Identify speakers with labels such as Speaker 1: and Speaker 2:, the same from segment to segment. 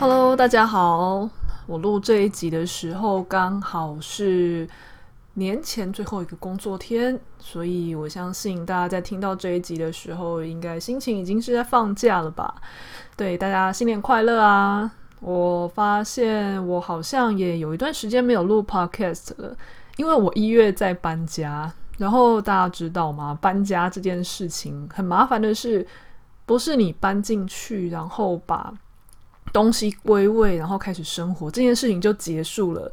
Speaker 1: Hello，大家好，我录这一集的时候刚好是年前最后一个工作天，所以我相信大家在听到这一集的时候，应该心情已经是在放假了吧？对，大家新年快乐啊！我发现我好像也有一段时间没有录 podcast 了，因为我一月在搬家。然后大家知道吗？搬家这件事情很麻烦的是，不是你搬进去，然后把东西归位，然后开始生活，这件事情就结束了。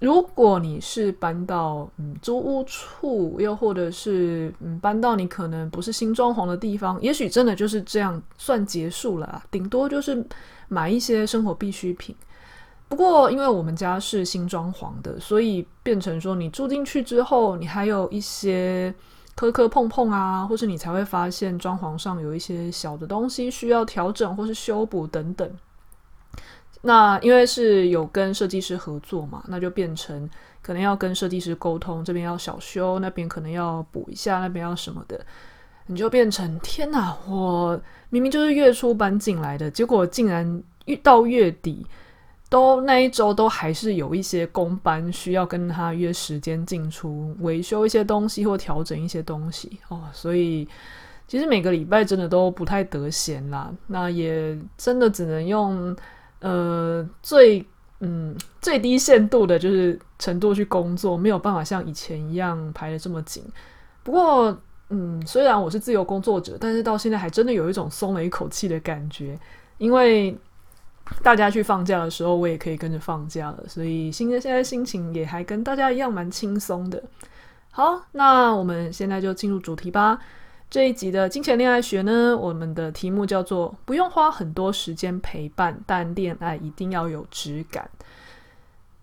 Speaker 1: 如果你是搬到嗯租屋处，又或者是嗯搬到你可能不是新装潢的地方，也许真的就是这样算结束了啊，顶多就是买一些生活必需品。不过因为我们家是新装潢的，所以变成说你住进去之后，你还有一些磕磕碰碰啊，或是你才会发现装潢上有一些小的东西需要调整或是修补等等。那因为是有跟设计师合作嘛，那就变成可能要跟设计师沟通，这边要小修，那边可能要补一下，那边要什么的，你就变成天哪！我明明就是月初搬进来的，结果竟然遇到月底，都那一周都还是有一些工班需要跟他约时间进出维修一些东西或调整一些东西哦，所以其实每个礼拜真的都不太得闲啦，那也真的只能用。呃，最嗯最低限度的就是程度去工作，没有办法像以前一样排得这么紧。不过，嗯，虽然我是自由工作者，但是到现在还真的有一种松了一口气的感觉，因为大家去放假的时候，我也可以跟着放假了，所以现在现在心情也还跟大家一样蛮轻松的。好，那我们现在就进入主题吧。这一集的金钱恋爱学呢，我们的题目叫做“不用花很多时间陪伴，但恋爱一定要有质感”。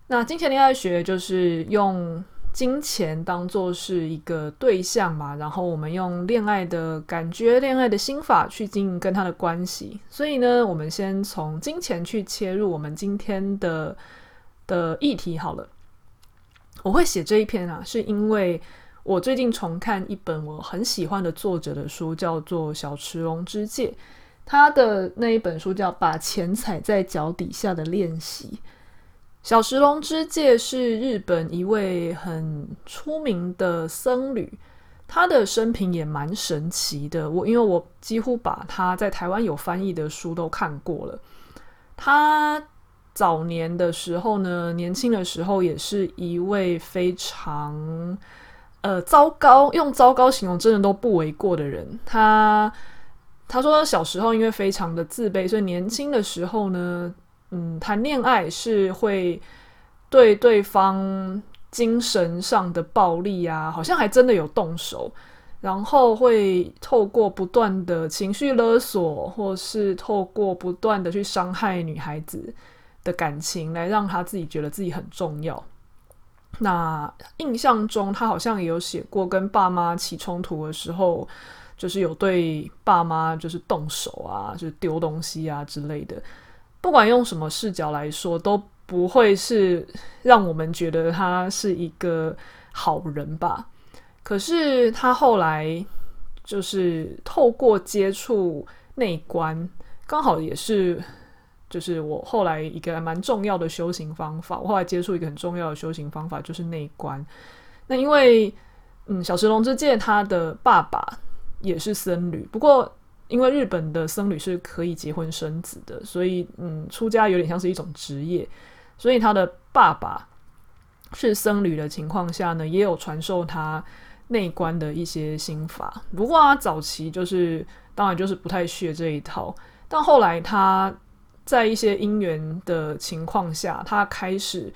Speaker 1: 那金钱恋爱学就是用金钱当做是一个对象嘛，然后我们用恋爱的感觉、恋爱的心法去经营跟他的关系。所以呢，我们先从金钱去切入我们今天的的议题好了。我会写这一篇啊，是因为。我最近重看一本我很喜欢的作者的书，叫做小池龙之介。他的那一本书叫《把钱踩在脚底下的练习》。小石龙之介是日本一位很出名的僧侣，他的生平也蛮神奇的。我因为我几乎把他在台湾有翻译的书都看过了。他早年的时候呢，年轻的时候也是一位非常。呃，糟糕，用糟糕形容真的都不为过的人。他他说小时候因为非常的自卑，所以年轻的时候呢，嗯，谈恋爱是会对对方精神上的暴力啊，好像还真的有动手，然后会透过不断的情绪勒索，或是透过不断的去伤害女孩子的感情，来让他自己觉得自己很重要。那印象中，他好像也有写过，跟爸妈起冲突的时候，就是有对爸妈就是动手啊，就是丢东西啊之类的。不管用什么视角来说，都不会是让我们觉得他是一个好人吧。可是他后来就是透过接触内观，刚好也是。就是我后来一个蛮重要的修行方法，我后来接触一个很重要的修行方法，就是内观。那因为，嗯，小池龙之介他的爸爸也是僧侣，不过因为日本的僧侣是可以结婚生子的，所以嗯，出家有点像是一种职业，所以他的爸爸是僧侣的情况下呢，也有传授他内观的一些心法。不过他早期就是当然就是不太学这一套，但后来他。在一些因缘的情况下，他开始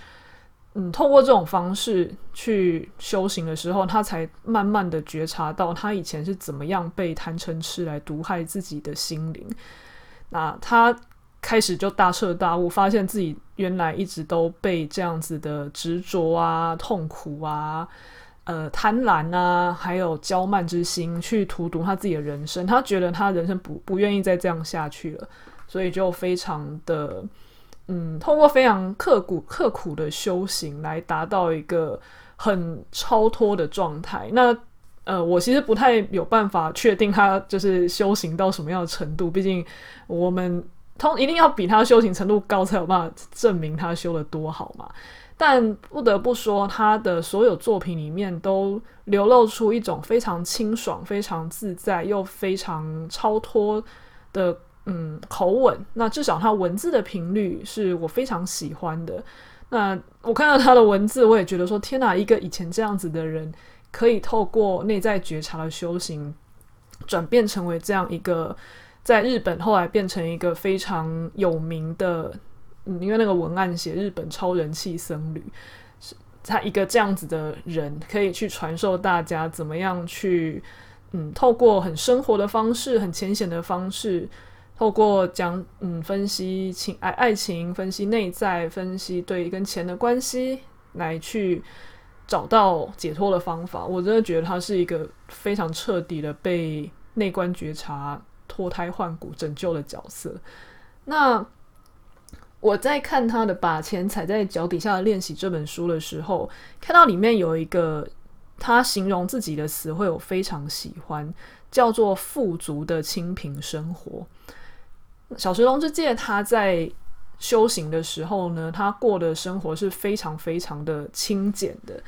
Speaker 1: 嗯，透过这种方式去修行的时候，他才慢慢的觉察到他以前是怎么样被贪嗔痴来毒害自己的心灵。那他开始就大彻大悟，发现自己原来一直都被这样子的执着啊、痛苦啊、呃贪婪啊，还有骄慢之心去荼毒他自己的人生。他觉得他人生不不愿意再这样下去了，所以就非常的。嗯，通过非常刻苦、刻苦的修行来达到一个很超脱的状态。那呃，我其实不太有办法确定他就是修行到什么样的程度。毕竟我们通一定要比他修行程度高，才有办法证明他修得多好嘛。但不得不说，他的所有作品里面都流露出一种非常清爽、非常自在又非常超脱的。嗯，口吻，那至少他文字的频率是我非常喜欢的。那我看到他的文字，我也觉得说，天哪，一个以前这样子的人，可以透过内在觉察的修行，转变成为这样一个，在日本后来变成一个非常有名的，嗯，因为那个文案写日本超人气僧侣，是他一个这样子的人，可以去传授大家怎么样去，嗯，透过很生活的方式，很浅显的方式。透过讲嗯分析情爱爱情，分析内在，分析对跟钱的关系，来去找到解脱的方法。我真的觉得他是一个非常彻底的被内观觉察脱胎换骨拯救的角色。那我在看他的《把钱踩在脚底下的练习》这本书的时候，看到里面有一个他形容自己的词汇，我非常喜欢，叫做“富足的清贫生活”。小石龙之介他在修行的时候呢，他过的生活是非常非常的清简的。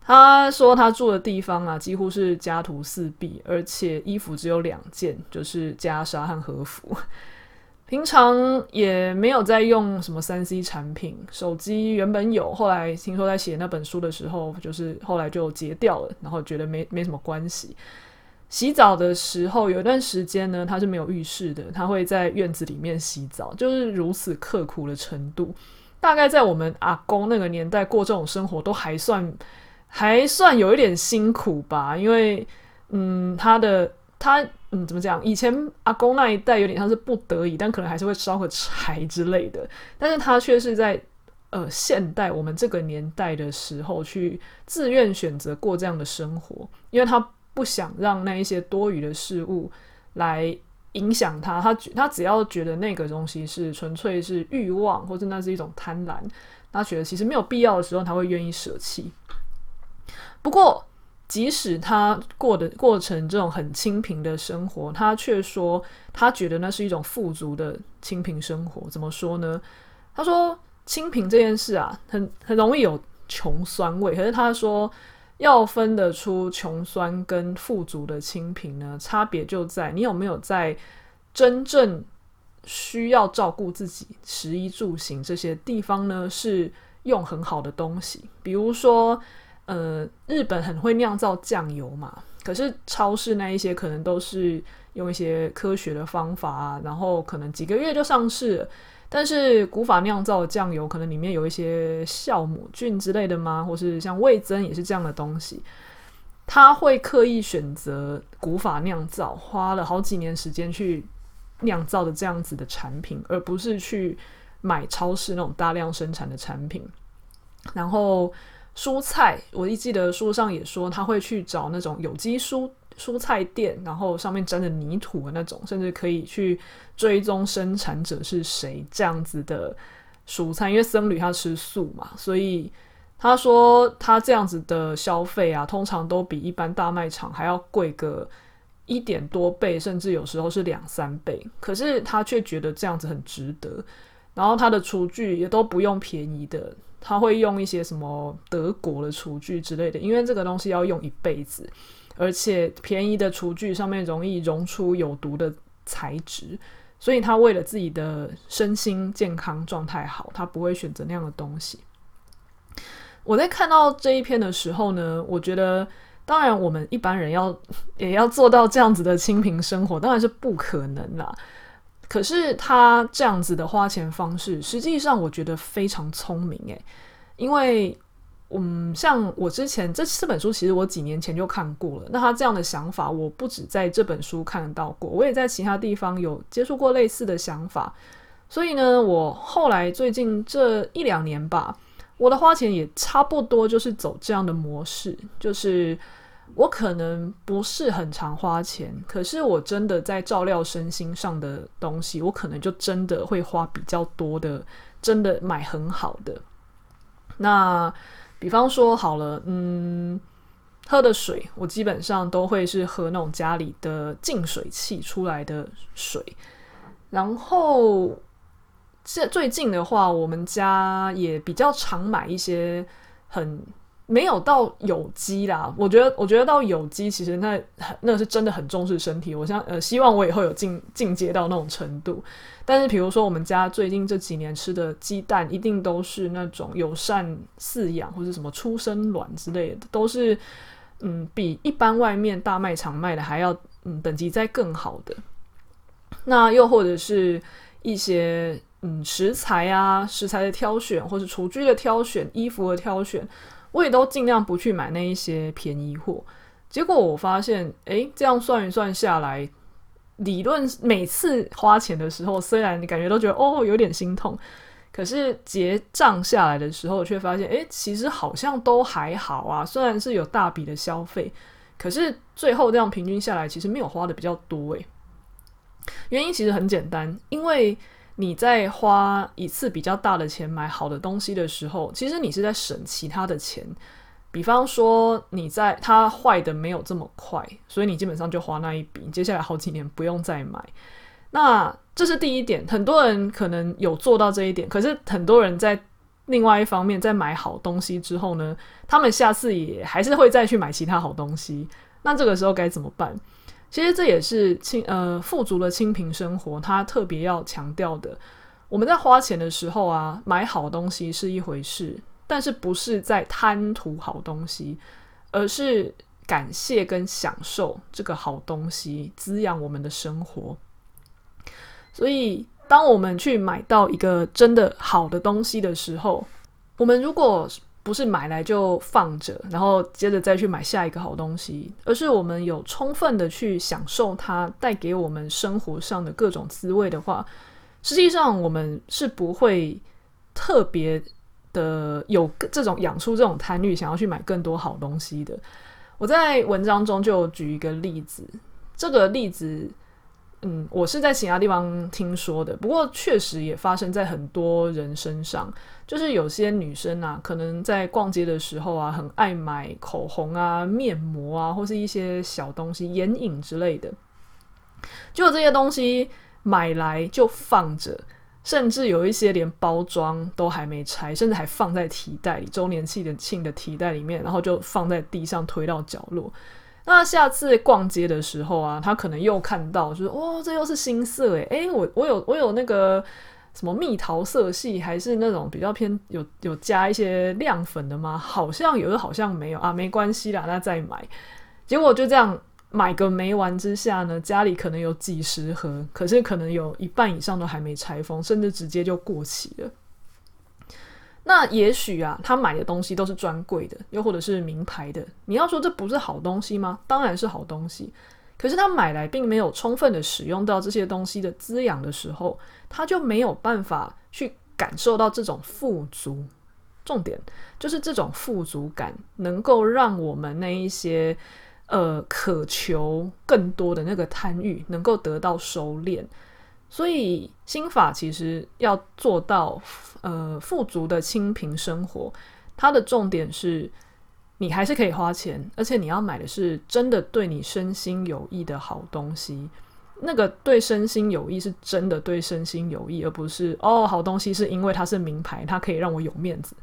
Speaker 1: 他说他住的地方啊，几乎是家徒四壁，而且衣服只有两件，就是袈裟和和服。平常也没有在用什么三 C 产品，手机原本有，后来听说在写那本书的时候，就是后来就截掉了，然后觉得没没什么关系。洗澡的时候，有一段时间呢，他是没有浴室的，他会在院子里面洗澡，就是如此刻苦的程度。大概在我们阿公那个年代过这种生活，都还算 还算有一点辛苦吧。因为，嗯，他的他嗯怎么讲？以前阿公那一代有点像是不得已，但可能还是会烧个柴之类的。但是他却是在呃现代我们这个年代的时候，去自愿选择过这样的生活，因为他。不想让那一些多余的事物来影响他，他他只要觉得那个东西是纯粹是欲望，或者那是一种贪婪，他觉得其实没有必要的时候，他会愿意舍弃。不过，即使他过的过程这种很清贫的生活，他却说他觉得那是一种富足的清贫生活。怎么说呢？他说清贫这件事啊，很很容易有穷酸味，可是他说。要分得出穷酸跟富足的清贫呢，差别就在你有没有在真正需要照顾自己食衣住行这些地方呢，是用很好的东西，比如说，呃，日本很会酿造酱油嘛，可是超市那一些可能都是用一些科学的方法啊，然后可能几个月就上市。但是古法酿造的酱油可能里面有一些酵母菌之类的吗？或是像味增也是这样的东西，他会刻意选择古法酿造，花了好几年时间去酿造的这样子的产品，而不是去买超市那种大量生产的产品。然后蔬菜，我一记得书上也说他会去找那种有机蔬。蔬菜店，然后上面沾着泥土的那种，甚至可以去追踪生产者是谁这样子的蔬菜。因为僧侣他吃素嘛，所以他说他这样子的消费啊，通常都比一般大卖场还要贵个一点多倍，甚至有时候是两三倍。可是他却觉得这样子很值得。然后他的厨具也都不用便宜的，他会用一些什么德国的厨具之类的，因为这个东西要用一辈子。而且便宜的厨具上面容易溶出有毒的材质，所以他为了自己的身心健康状态好，他不会选择那样的东西。我在看到这一篇的时候呢，我觉得，当然我们一般人要也要做到这样子的清贫生活，当然是不可能啦。可是他这样子的花钱方式，实际上我觉得非常聪明诶，因为嗯，像我之前这四本书，其实我几年前就看过了。那他这样的想法，我不止在这本书看到过，我也在其他地方有接触过类似的想法。所以呢，我后来最近这一两年吧，我的花钱也差不多就是走这样的模式，就是我可能不是很常花钱，可是我真的在照料身心上的东西，我可能就真的会花比较多的，真的买很好的。那比方说好了，嗯，喝的水，我基本上都会是喝那种家里的净水器出来的水。然后，这最近的话，我们家也比较常买一些很没有到有机啦。我觉得，我觉得到有机，其实那那是真的很重视身体。我想，呃，希望我以后有进进阶到那种程度。但是，比如说我们家最近这几年吃的鸡蛋，一定都是那种友善饲养或者什么出生卵之类的，都是嗯比一般外面大卖场卖的还要嗯等级再更好的。那又或者是一些嗯食材啊，食材的挑选，或是厨具的挑选，衣服的挑选，我也都尽量不去买那一些便宜货。结果我发现，诶，这样算一算下来。理论每次花钱的时候，虽然你感觉都觉得哦有点心痛，可是结账下来的时候，却发现诶，其实好像都还好啊。虽然是有大笔的消费，可是最后这样平均下来，其实没有花的比较多诶。原因其实很简单，因为你在花一次比较大的钱买好的东西的时候，其实你是在省其他的钱。比方说，你在它坏的没有这么快，所以你基本上就花那一笔，接下来好几年不用再买。那这是第一点，很多人可能有做到这一点，可是很多人在另外一方面，在买好东西之后呢，他们下次也还是会再去买其他好东西。那这个时候该怎么办？其实这也是清呃富足的清贫生活，它特别要强调的。我们在花钱的时候啊，买好东西是一回事。但是不是在贪图好东西，而是感谢跟享受这个好东西，滋养我们的生活。所以，当我们去买到一个真的好的东西的时候，我们如果不是买来就放着，然后接着再去买下一个好东西，而是我们有充分的去享受它带给我们生活上的各种滋味的话，实际上我们是不会特别。的有这种养出这种贪欲，想要去买更多好东西的。我在文章中就举一个例子，这个例子，嗯，我是在其他地方听说的，不过确实也发生在很多人身上。就是有些女生啊，可能在逛街的时候啊，很爱买口红啊、面膜啊，或是一些小东西、眼影之类的，结果这些东西买来就放着。甚至有一些连包装都还没拆，甚至还放在提袋里，周年庆的庆的提袋里面，然后就放在地上推到角落。那下次逛街的时候啊，他可能又看到，就是哦，这又是新色诶，诶，我我有我有那个什么蜜桃色系，还是那种比较偏有有加一些亮粉的吗？好像有的，好像没有啊，没关系啦，那再买。结果就这样。买个没完之下呢，家里可能有几十盒，可是可能有一半以上都还没拆封，甚至直接就过期了。那也许啊，他买的东西都是专柜的，又或者是名牌的。你要说这不是好东西吗？当然是好东西。可是他买来并没有充分的使用到这些东西的滋养的时候，他就没有办法去感受到这种富足。重点就是这种富足感能够让我们那一些。呃，渴求更多的那个贪欲能够得到收敛，所以心法其实要做到呃富足的清贫生活，它的重点是你还是可以花钱，而且你要买的是真的对你身心有益的好东西。那个对身心有益是真的对身心有益，而不是哦好东西是因为它是名牌，它可以让我有面子。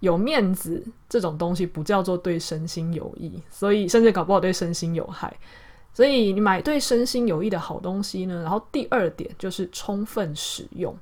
Speaker 1: 有面子这种东西不叫做对身心有益，所以甚至搞不好对身心有害。所以你买对身心有益的好东西呢，然后第二点就是充分使用。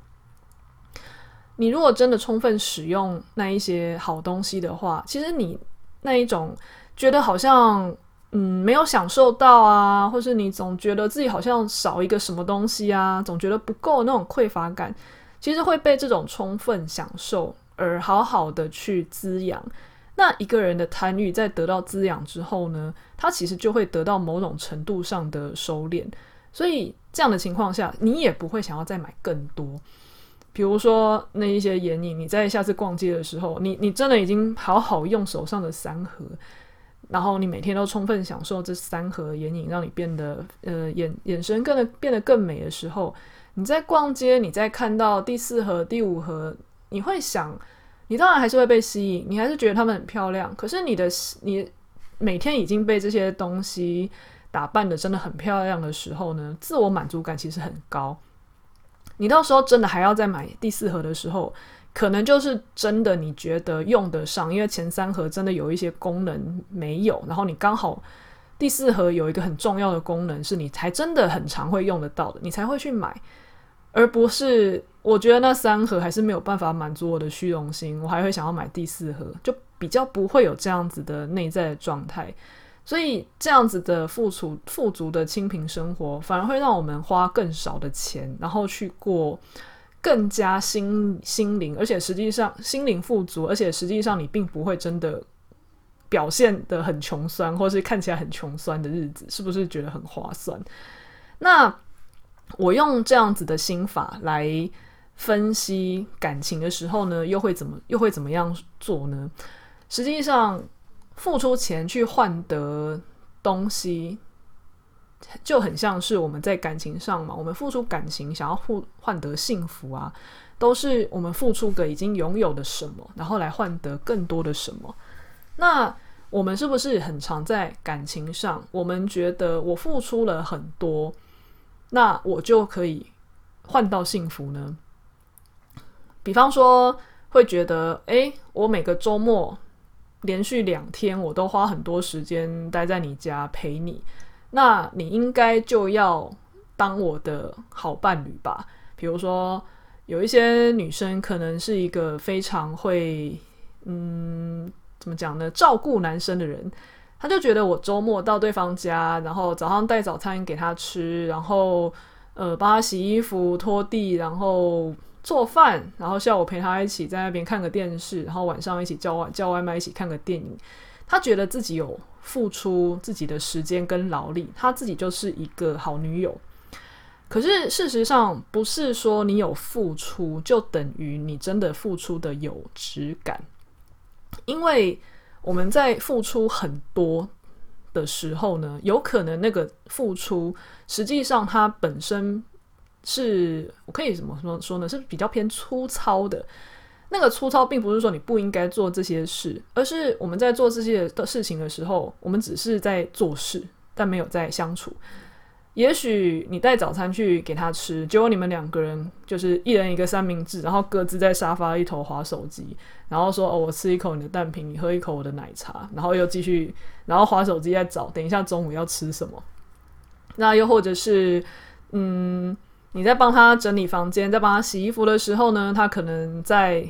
Speaker 1: 你如果真的充分使用那一些好东西的话，其实你那一种觉得好像嗯没有享受到啊，或是你总觉得自己好像少一个什么东西啊，总觉得不够那种匮乏感，其实会被这种充分享受。而好好的去滋养。那一个人的贪欲在得到滋养之后呢，他其实就会得到某种程度上的收敛。所以这样的情况下，你也不会想要再买更多。比如说那一些眼影，你在下次逛街的时候，你你真的已经好好用手上的三盒，然后你每天都充分享受这三盒眼影，让你变得呃眼眼神更的变得更美的时候，你在逛街，你在看到第四盒、第五盒，你会想，你当然还是会被吸引，你还是觉得它们很漂亮。可是你的你每天已经被这些东西打扮得真的很漂亮的时候呢，自我满足感其实很高。你到时候真的还要再买第四盒的时候，可能就是真的你觉得用得上，因为前三盒真的有一些功能没有，然后你刚好第四盒有一个很重要的功能是你才真的很常会用得到的，你才会去买，而不是我觉得那三盒还是没有办法满足我的虚荣心，我还会想要买第四盒，就比较不会有这样子的内在状态。所以这样子的富足、富足的清贫生活，反而会让我们花更少的钱，然后去过更加心心灵，而且实际上心灵富足，而且实际上你并不会真的表现得很穷酸，或是看起来很穷酸的日子，是不是觉得很划算？那我用这样子的心法来分析感情的时候呢，又会怎么又会怎么样做呢？实际上。付出钱去换得东西，就很像是我们在感情上嘛。我们付出感情，想要换换得幸福啊，都是我们付出个已经拥有的什么，然后来换得更多的什么。那我们是不是很常在感情上，我们觉得我付出了很多，那我就可以换到幸福呢？比方说，会觉得，诶，我每个周末。连续两天，我都花很多时间待在你家陪你，那你应该就要当我的好伴侣吧？比如说，有一些女生可能是一个非常会，嗯，怎么讲呢？照顾男生的人，他就觉得我周末到对方家，然后早上带早餐给他吃，然后呃，帮他洗衣服、拖地，然后。做饭，然后下午陪他一起在那边看个电视，然后晚上一起叫外叫外卖，一起看个电影。他觉得自己有付出自己的时间跟劳力，他自己就是一个好女友。可是事实上，不是说你有付出就等于你真的付出的有质感，因为我们在付出很多的时候呢，有可能那个付出实际上它本身。是我可以怎么说说呢？是比较偏粗糙的。那个粗糙，并不是说你不应该做这些事，而是我们在做这些的事情的时候，我们只是在做事，但没有在相处。也许你带早餐去给他吃，结果你们两个人就是一人一个三明治，然后各自在沙发一头划手机，然后说：“哦，我吃一口你的蛋饼，你喝一口我的奶茶。”然后又继续，然后划手机在找，等一下中午要吃什么。那又或者是，嗯。你在帮他整理房间，在帮他洗衣服的时候呢，他可能在，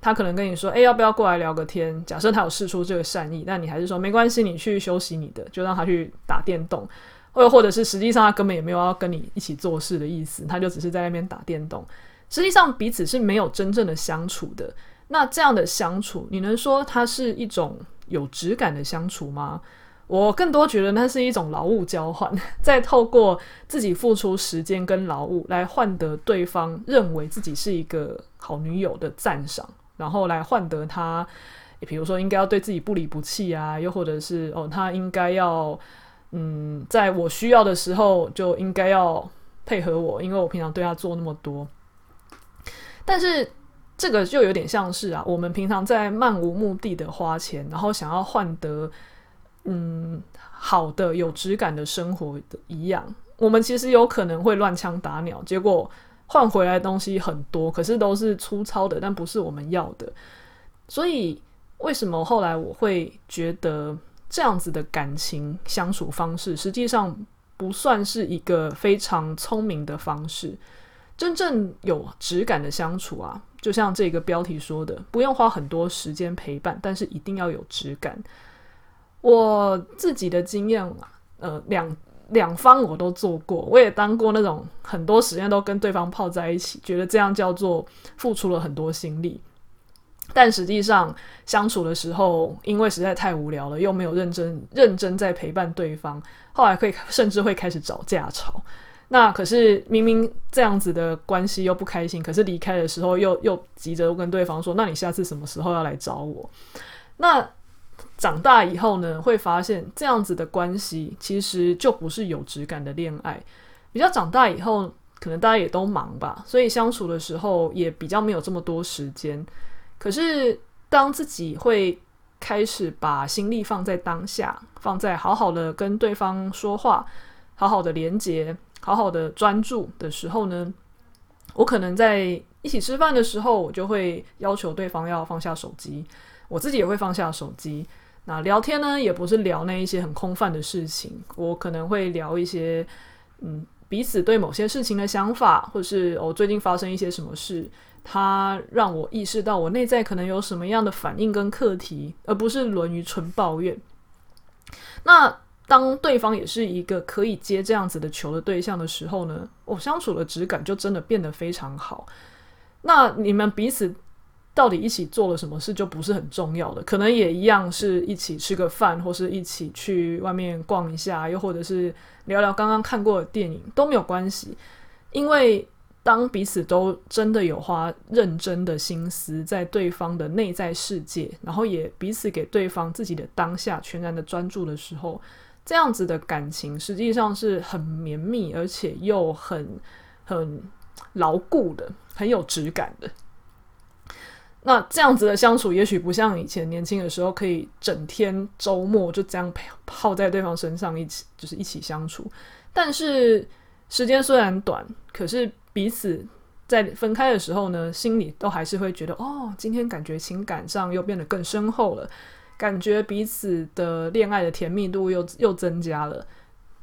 Speaker 1: 他可能跟你说：“哎，要不要过来聊个天？”假设他有试出这个善意，但你还是说：“没关系，你去休息你的，就让他去打电动。”或者或者是实际上他根本也没有要跟你一起做事的意思，他就只是在那边打电动。实际上彼此是没有真正的相处的。那这样的相处，你能说它是一种有质感的相处吗？我更多觉得那是一种劳务交换，再透过自己付出时间跟劳务来换得对方认为自己是一个好女友的赞赏，然后来换得他，比如说应该要对自己不离不弃啊，又或者是哦，他应该要嗯，在我需要的时候就应该要配合我，因为我平常对他做那么多。但是这个就有点像是啊，我们平常在漫无目的的花钱，然后想要换得。嗯，好的，有质感的生活的一样，我们其实有可能会乱枪打鸟，结果换回来的东西很多，可是都是粗糙的，但不是我们要的。所以，为什么后来我会觉得这样子的感情相处方式，实际上不算是一个非常聪明的方式？真正有质感的相处啊，就像这个标题说的，不用花很多时间陪伴，但是一定要有质感。我自己的经验啊，呃，两两方我都做过，我也当过那种很多时间都跟对方泡在一起，觉得这样叫做付出了很多心力。但实际上相处的时候，因为实在太无聊了，又没有认真认真在陪伴对方，后来可以甚至会开始找架吵。那可是明明这样子的关系又不开心，可是离开的时候又又急着跟对方说：“那你下次什么时候要来找我？”那长大以后呢，会发现这样子的关系其实就不是有质感的恋爱。比较长大以后，可能大家也都忙吧，所以相处的时候也比较没有这么多时间。可是当自己会开始把心力放在当下，放在好好的跟对方说话，好好的连接。好好的专注的时候呢，我可能在一起吃饭的时候，我就会要求对方要放下手机，我自己也会放下手机。那聊天呢，也不是聊那一些很空泛的事情，我可能会聊一些，嗯，彼此对某些事情的想法，或是我最近发生一些什么事，它让我意识到我内在可能有什么样的反应跟课题，而不是沦于纯抱怨。那。当对方也是一个可以接这样子的球的对象的时候呢，我相处的质感就真的变得非常好。那你们彼此到底一起做了什么事就不是很重要的，可能也一样是一起吃个饭，或是一起去外面逛一下，又或者是聊聊刚刚看过的电影都没有关系。因为当彼此都真的有花认真的心思在对方的内在世界，然后也彼此给对方自己的当下全然的专注的时候。这样子的感情实际上是很绵密，而且又很很牢固的，很有质感的。那这样子的相处，也许不像以前年轻的时候，可以整天周末就这样泡在对方身上一起，就是一起相处。但是时间虽然短，可是彼此在分开的时候呢，心里都还是会觉得，哦，今天感觉情感上又变得更深厚了。感觉彼此的恋爱的甜蜜度又又增加了，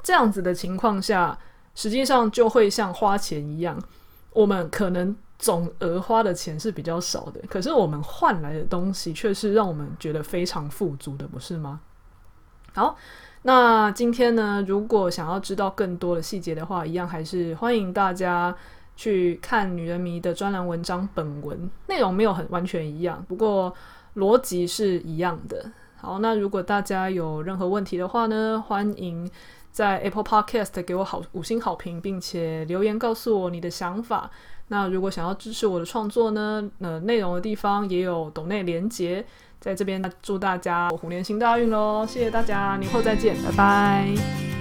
Speaker 1: 这样子的情况下，实际上就会像花钱一样，我们可能总额花的钱是比较少的，可是我们换来的东西却是让我们觉得非常富足的，不是吗？好，那今天呢，如果想要知道更多的细节的话，一样还是欢迎大家去看《女人迷》的专栏文章，本文内容没有很完全一样，不过。逻辑是一样的。好，那如果大家有任何问题的话呢，欢迎在 Apple Podcast 给我好五星好评，并且留言告诉我你的想法。那如果想要支持我的创作呢，呃内容的地方也有抖内连结，在这边祝大家虎年行大运喽！谢谢大家，年后再见，拜拜。